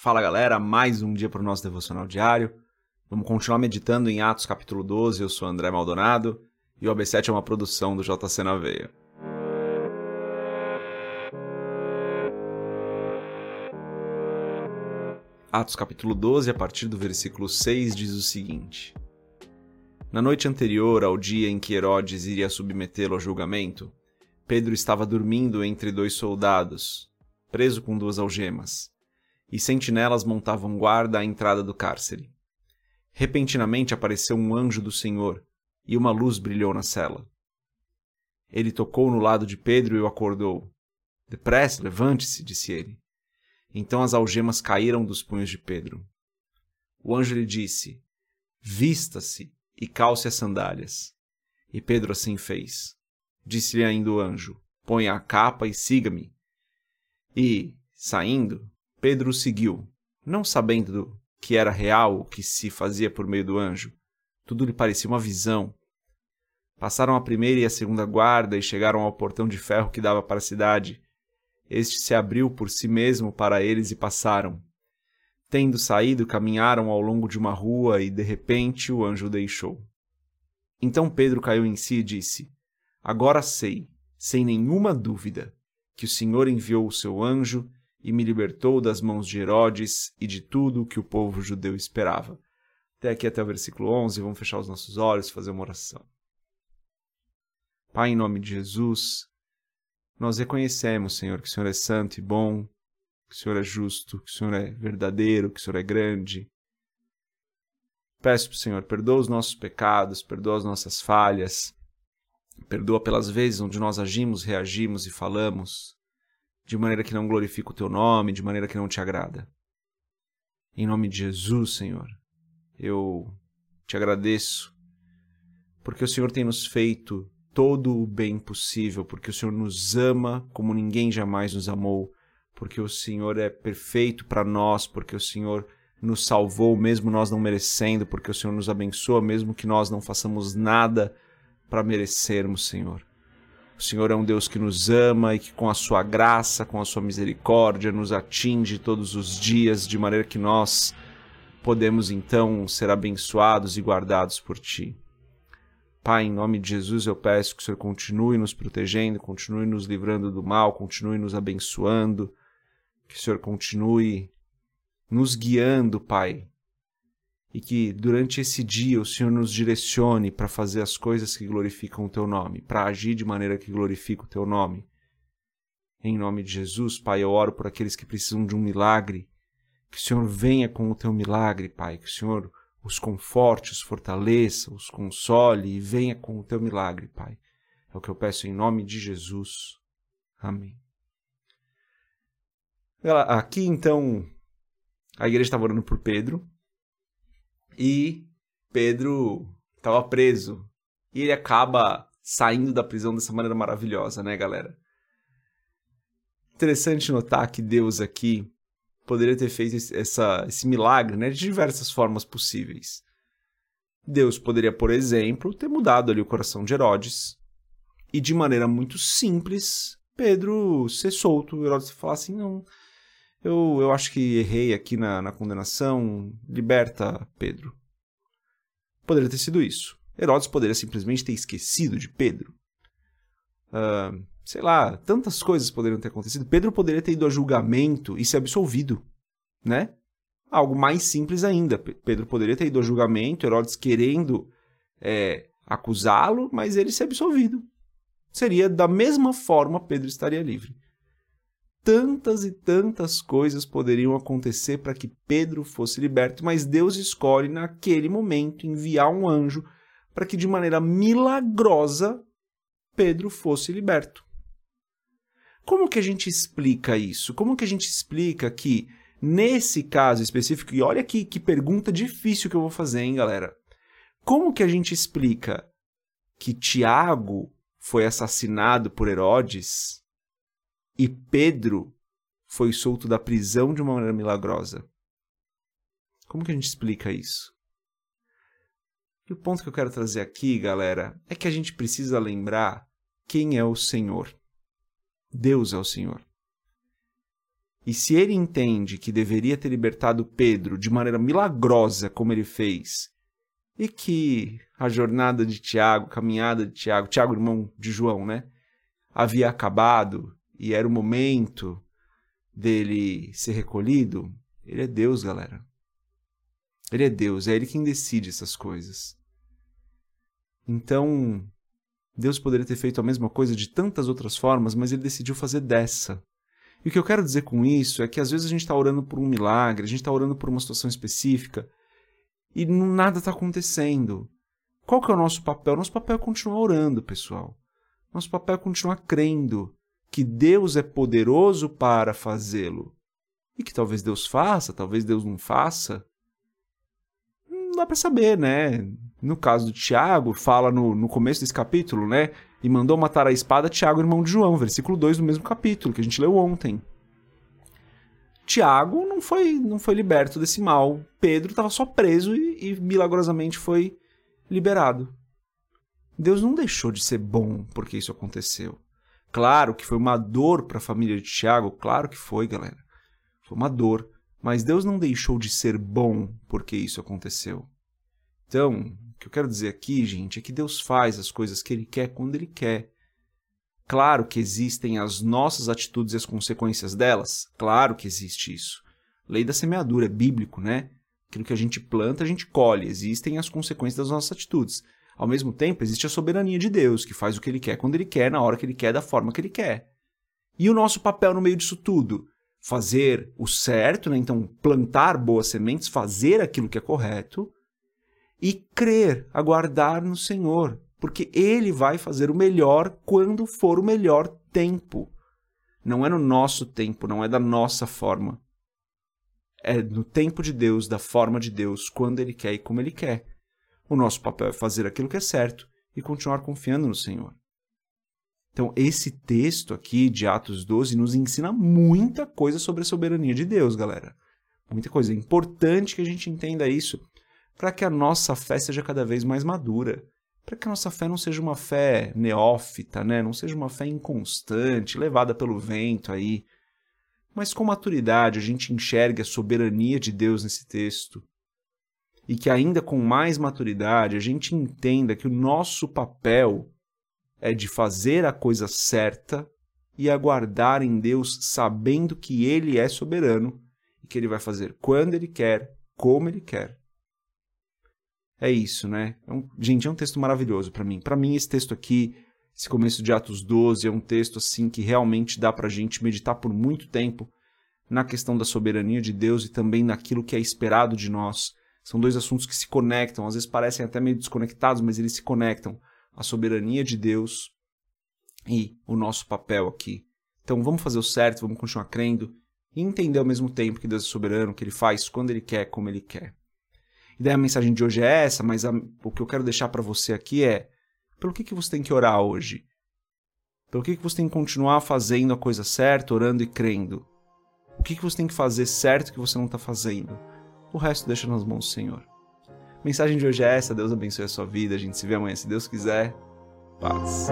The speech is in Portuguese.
Fala galera, mais um dia para o nosso devocional diário. Vamos continuar meditando em Atos capítulo 12. Eu sou André Maldonado e o AB7 é uma produção do JC na Veia. Atos capítulo 12, a partir do versículo 6, diz o seguinte: Na noite anterior ao dia em que Herodes iria submetê-lo ao julgamento, Pedro estava dormindo entre dois soldados, preso com duas algemas e sentinelas montavam guarda à entrada do cárcere. Repentinamente apareceu um anjo do Senhor, e uma luz brilhou na cela. Ele tocou no lado de Pedro e o acordou. Depressa, levante-se, disse ele. Então as algemas caíram dos punhos de Pedro. O anjo lhe disse: Vista-se e calce as sandálias. E Pedro assim fez. Disse-lhe ainda o anjo: Ponha a capa e siga-me. E, saindo, Pedro o seguiu, não sabendo que era real o que se fazia por meio do anjo. Tudo lhe parecia uma visão. Passaram a primeira e a segunda guarda e chegaram ao portão de ferro que dava para a cidade. Este se abriu por si mesmo para eles e passaram. Tendo saído, caminharam ao longo de uma rua e, de repente, o anjo deixou. Então Pedro caiu em si e disse: Agora sei, sem nenhuma dúvida, que o Senhor enviou o seu anjo e me libertou das mãos de Herodes e de tudo o que o povo judeu esperava. Até aqui, até o versículo 11, vamos fechar os nossos olhos fazer uma oração. Pai, em nome de Jesus, nós reconhecemos, Senhor, que o Senhor é santo e bom, que o Senhor é justo, que o Senhor é verdadeiro, que o Senhor é grande. Peço para o Senhor, perdoa os nossos pecados, perdoa as nossas falhas, perdoa pelas vezes onde nós agimos, reagimos e falamos de maneira que não glorifica o teu nome, de maneira que não te agrada. Em nome de Jesus, Senhor, eu te agradeço, porque o Senhor tem nos feito todo o bem possível, porque o Senhor nos ama como ninguém jamais nos amou, porque o Senhor é perfeito para nós, porque o Senhor nos salvou mesmo nós não merecendo, porque o Senhor nos abençoa mesmo que nós não façamos nada para merecermos, Senhor. O Senhor é um Deus que nos ama e que, com a sua graça, com a sua misericórdia, nos atinge todos os dias, de maneira que nós podemos então ser abençoados e guardados por Ti. Pai, em nome de Jesus, eu peço que o Senhor continue nos protegendo, continue nos livrando do mal, continue nos abençoando, que o Senhor continue nos guiando, Pai, e que durante esse dia o Senhor nos direcione para fazer as coisas que glorificam o teu nome, para agir de maneira que glorifica o teu nome. Em nome de Jesus, Pai, eu oro por aqueles que precisam de um milagre. Que o Senhor venha com o teu milagre, Pai. Que o Senhor os conforte, os fortaleça, os console e venha com o teu milagre, Pai. É o que eu peço em nome de Jesus. Amém. Aqui então, a igreja estava orando por Pedro, e Pedro estava preso. E ele acaba saindo da prisão dessa maneira maravilhosa, né, galera? Interessante notar que Deus aqui poderia ter feito essa, esse milagre né, de diversas formas possíveis. Deus poderia, por exemplo, ter mudado ali o coração de Herodes e de maneira muito simples Pedro ser solto, Herodes falar assim, não, eu, eu acho que errei aqui na, na condenação, liberta Pedro. Poderia ter sido isso. Herodes poderia simplesmente ter esquecido de Pedro. Uh, sei lá, tantas coisas poderiam ter acontecido. Pedro poderia ter ido a julgamento e ser absolvido, né? Algo mais simples ainda. Pedro poderia ter ido a julgamento, Herodes querendo é, acusá-lo, mas ele ser absolvido. Seria da mesma forma Pedro estaria livre tantas e tantas coisas poderiam acontecer para que Pedro fosse liberto, mas Deus escolhe naquele momento enviar um anjo para que de maneira milagrosa Pedro fosse liberto. Como que a gente explica isso? Como que a gente explica que nesse caso específico, e olha que, que pergunta difícil que eu vou fazer, hein, galera? Como que a gente explica que Tiago foi assassinado por Herodes e Pedro foi solto da prisão de uma maneira milagrosa. Como que a gente explica isso? E o ponto que eu quero trazer aqui, galera, é que a gente precisa lembrar quem é o Senhor. Deus é o Senhor. E se ele entende que deveria ter libertado Pedro de maneira milagrosa, como ele fez, e que a jornada de Tiago, caminhada de Tiago, Tiago, irmão de João, né, havia acabado e era o momento dele ser recolhido, ele é Deus, galera. Ele é Deus, é ele quem decide essas coisas. Então, Deus poderia ter feito a mesma coisa de tantas outras formas, mas ele decidiu fazer dessa. E o que eu quero dizer com isso é que às vezes a gente está orando por um milagre, a gente está orando por uma situação específica e nada está acontecendo. Qual que é o nosso papel? Nosso papel é continuar orando, pessoal. Nosso papel é continuar crendo que Deus é poderoso para fazê-lo. E que talvez Deus faça, talvez Deus não faça. Não dá para saber, né? No caso do Tiago, fala no, no começo desse capítulo, né? E mandou matar a espada Tiago, irmão de João, versículo 2 do mesmo capítulo, que a gente leu ontem. Tiago não foi, não foi liberto desse mal. Pedro estava só preso e, e milagrosamente foi liberado. Deus não deixou de ser bom porque isso aconteceu. Claro que foi uma dor para a família de Tiago, claro que foi, galera. Foi uma dor, mas Deus não deixou de ser bom porque isso aconteceu. Então, o que eu quero dizer aqui, gente, é que Deus faz as coisas que Ele quer quando Ele quer. Claro que existem as nossas atitudes e as consequências delas. Claro que existe isso. Lei da semeadura é bíblico, né? Aquilo que a gente planta, a gente colhe. Existem as consequências das nossas atitudes. Ao mesmo tempo, existe a soberania de Deus, que faz o que ele quer quando ele quer, na hora que ele quer, da forma que ele quer. E o nosso papel no meio disso tudo? Fazer o certo, né? então plantar boas sementes, fazer aquilo que é correto e crer, aguardar no Senhor, porque Ele vai fazer o melhor quando for o melhor tempo. Não é no nosso tempo, não é da nossa forma. É no tempo de Deus, da forma de Deus, quando Ele quer e como Ele quer. O nosso papel é fazer aquilo que é certo e continuar confiando no Senhor. Então, esse texto aqui de Atos 12 nos ensina muita coisa sobre a soberania de Deus, galera. Muita coisa. É importante que a gente entenda isso para que a nossa fé seja cada vez mais madura. Para que a nossa fé não seja uma fé neófita, né? não seja uma fé inconstante, levada pelo vento aí. Mas com maturidade a gente enxerga a soberania de Deus nesse texto e que ainda com mais maturidade a gente entenda que o nosso papel é de fazer a coisa certa e aguardar em Deus sabendo que Ele é soberano e que Ele vai fazer quando Ele quer, como Ele quer. É isso, né? É um, gente, é um texto maravilhoso para mim. Para mim, esse texto aqui, esse começo de Atos 12, é um texto assim que realmente dá para a gente meditar por muito tempo na questão da soberania de Deus e também naquilo que é esperado de nós são dois assuntos que se conectam, às vezes parecem até meio desconectados, mas eles se conectam. A soberania de Deus e o nosso papel aqui. Então vamos fazer o certo, vamos continuar crendo e entender ao mesmo tempo que Deus é soberano, que Ele faz quando Ele quer, como Ele quer. E daí a mensagem de hoje é essa, mas a, o que eu quero deixar para você aqui é: pelo que, que você tem que orar hoje? Pelo que, que você tem que continuar fazendo a coisa certa, orando e crendo? O que, que você tem que fazer certo que você não está fazendo? O resto deixa nas mãos do Senhor. A mensagem de hoje é essa. Deus abençoe a sua vida. A gente se vê amanhã, se Deus quiser. Paz.